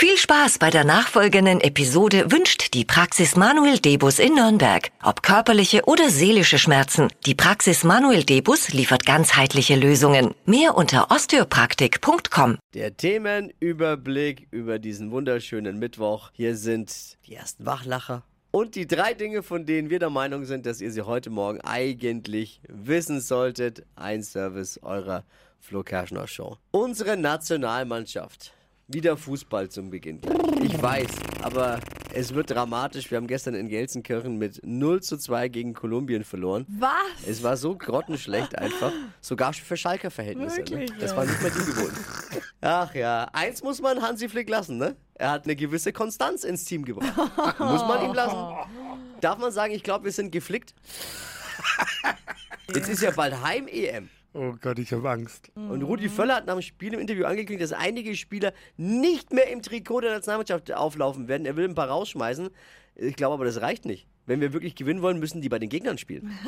Viel Spaß bei der nachfolgenden Episode wünscht die Praxis Manuel Debus in Nürnberg. Ob körperliche oder seelische Schmerzen, die Praxis Manuel Debus liefert ganzheitliche Lösungen. Mehr unter osteopraktik.com. Der Themenüberblick über diesen wunderschönen Mittwoch. Hier sind die ersten Wachlacher. Und die drei Dinge, von denen wir der Meinung sind, dass ihr sie heute Morgen eigentlich wissen solltet. Ein Service eurer Flo Kerschner Show. Unsere Nationalmannschaft. Wieder Fußball zum Beginn. Ich weiß, aber es wird dramatisch. Wir haben gestern in Gelsenkirchen mit 0 zu 2 gegen Kolumbien verloren. Was? Es war so grottenschlecht einfach. Sogar für Schalker Verhältnisse. Ne? Das ja. war nicht mehr die gewohnt. Ach ja, eins muss man Hansi Flick lassen, ne? Er hat eine gewisse Konstanz ins Team gebracht. muss man ihm lassen. Darf man sagen, ich glaube, wir sind geflickt? Jetzt ist ja bald Heim-EM. Oh Gott, ich habe Angst. Und Rudi Völler hat nach dem Spiel im Interview angekündigt, dass einige Spieler nicht mehr im Trikot der Nationalmannschaft auflaufen werden. Er will ein paar rausschmeißen. Ich glaube aber, das reicht nicht. Wenn wir wirklich gewinnen wollen, müssen die bei den Gegnern spielen.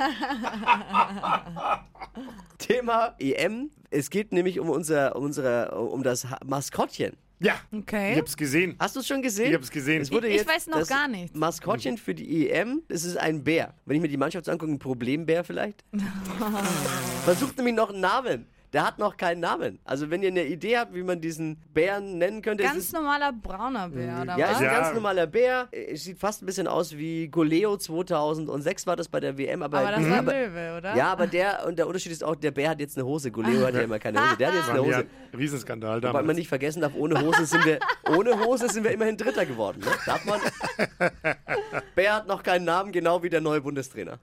Thema EM. Es geht nämlich um unser, unsere, um das Maskottchen. Ja, Okay. ich hab's gesehen. Hast du es schon gesehen? Ich hab's gesehen. Es wurde Ich- ich jetzt weiß noch das gar nichts. Maskottchen für die EM, es ist ein Bär. Wenn ich mir die Mannschaft so angucke, ein Problembär vielleicht. Versucht nämlich noch einen Namen. Der hat noch keinen Namen. Also wenn ihr eine Idee habt, wie man diesen Bären nennen könnte, Ganz ist, normaler brauner Bär, oder ja, ist was? ein Ja. ganz normaler Bär. Es sieht fast ein bisschen aus wie Goleo 2006 war das bei der WM, aber, Aber das war aber Löwe, oder? ja, aber der und der Unterschied ist auch, der Bär hat jetzt eine Hose. Goleo hat ja immer keine Hose. Der hat jetzt eine Ja, Hose. Riesenskandal Wobei damals. man nicht vergessen darf, ohne Hose sind wir, ohne Hose sind wir immerhin Dritter geworden. Ne? Darf man? Bär hat noch keinen Namen, genau wie der neue Bundestrainer.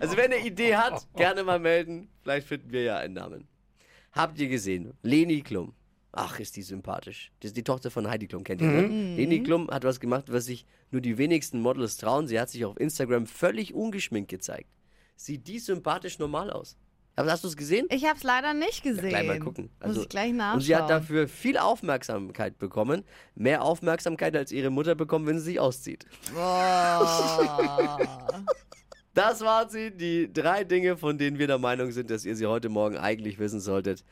Also wer eine Idee hat, gerne mal melden. Vielleicht finden wir ja einen Namen. Habt ihr gesehen? Leni Klum. Ach, ist die sympathisch. Das ist die Tochter von Heidi Klum, kennt ihr, ne? Leni Klum hat was gemacht, was sich nur die wenigsten Models trauen. Sie hat sich auf Instagram völlig ungeschminkt gezeigt. Sieht die sympathisch normal aus? Aber hast du es gesehen? Ich hab's leider nicht gesehen. Gleich mal gucken. Muss ich gleich nachschauen. Und sie hat dafür viel Aufmerksamkeit bekommen. Mehr Aufmerksamkeit als ihre Mutter bekommen, wenn sie sich auszieht. Das waren sie, die drei Dinge, von denen wir der Meinung sind, dass ihr sie heute Morgen eigentlich wissen solltet.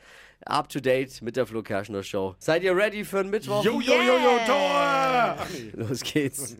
Up to date mit der Flo Kerschner Show. Seid ihr ready für den Mittwoch? Jo, jo, jo, jo, Tor! Los geht's.